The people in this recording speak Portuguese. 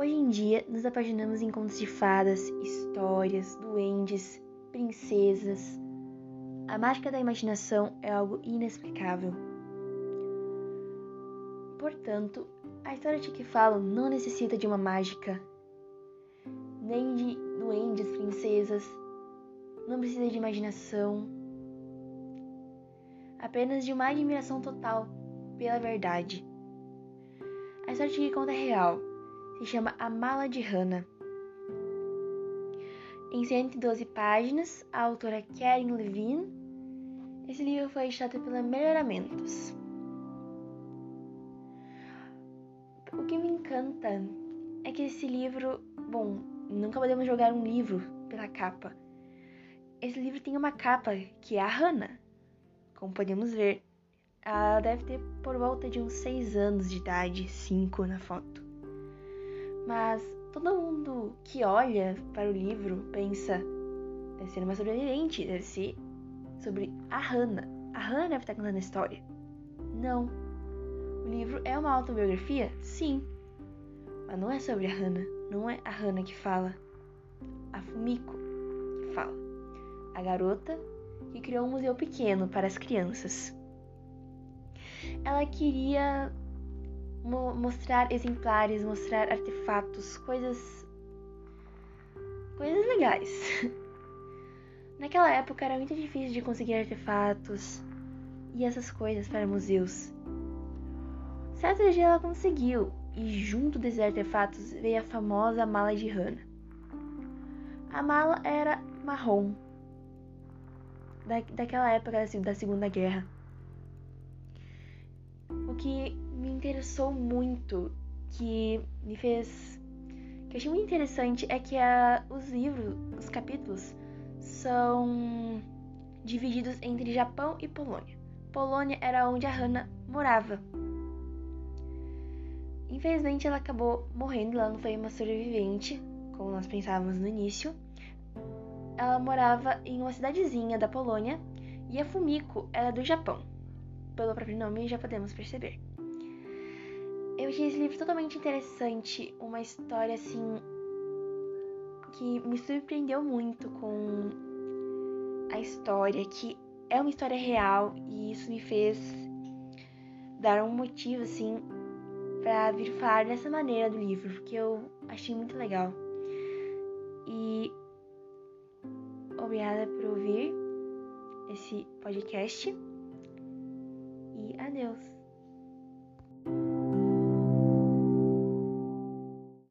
Hoje em dia, nos apaixonamos em contos de fadas, histórias, duendes, princesas. A mágica da imaginação é algo inexplicável. Portanto, a história de que falo não necessita de uma mágica, nem de duendes, princesas, não precisa de imaginação, apenas de uma admiração total pela verdade. A história de que conta é real, se chama A Mala de Hannah. Em 112 páginas, a autora Karen Levine, esse livro foi editado pela Melhoramentos. O que me encanta é que esse livro, bom, nunca podemos jogar um livro pela capa. Esse livro tem uma capa que é a Hannah, como podemos ver. Ela deve ter por volta de uns 6 anos de idade, 5 na foto. Mas todo mundo que olha para o livro pensa, deve ser uma sobrevivente, deve ser sobre a Hannah. A Hannah deve estar contando a história. Não, o livro é uma autobiografia? Sim. Mas não é sobre a Hannah. Não é a Hannah que fala. A Fumiko que fala. A garota que criou um museu pequeno para as crianças. Ela queria mo mostrar exemplares, mostrar artefatos, coisas. coisas legais. Naquela época era muito difícil de conseguir artefatos e essas coisas para museus. Certo dia ela conseguiu, e junto desses artefatos veio a famosa mala de Hannah. A mala era marrom, da, daquela época assim, da Segunda Guerra. O que me interessou muito, que me fez. que eu achei muito interessante é que a, os livros, os capítulos, são divididos entre Japão e Polônia. Polônia era onde a Hannah morava. Infelizmente, ela acabou morrendo, ela não foi uma sobrevivente, como nós pensávamos no início. Ela morava em uma cidadezinha da Polônia e a Fumiko era do Japão. Pelo próprio nome já podemos perceber. Eu achei esse livro totalmente interessante, uma história assim que me surpreendeu muito com a história, que é uma história real e isso me fez dar um motivo assim para vir falar dessa maneira do livro, porque eu achei muito legal. E obrigada por ouvir esse podcast adeus.